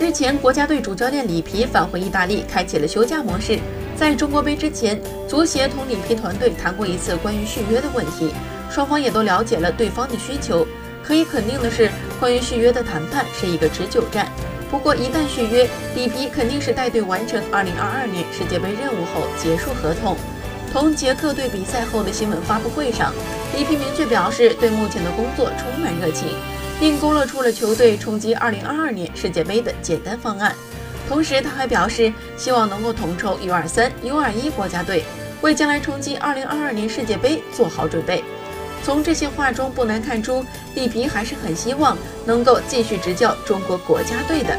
日前，国家队主教练里皮返回意大利，开启了休假模式。在中国杯之前，足协同里皮团队谈过一次关于续约的问题，双方也都了解了对方的需求。可以肯定的是，关于续约的谈判是一个持久战。不过，一旦续约，里皮肯定是带队完成2022年世界杯任务后结束合同。同捷克队比赛后的新闻发布会上，里皮明确表示对目前的工作充满热情。并勾勒出了球队冲击2022年世界杯的简单方案。同时，他还表示希望能够统筹 U23、U21 国家队，为将来冲击2022年世界杯做好准备。从这些话中不难看出，里皮还是很希望能够继续执教中国国家队的。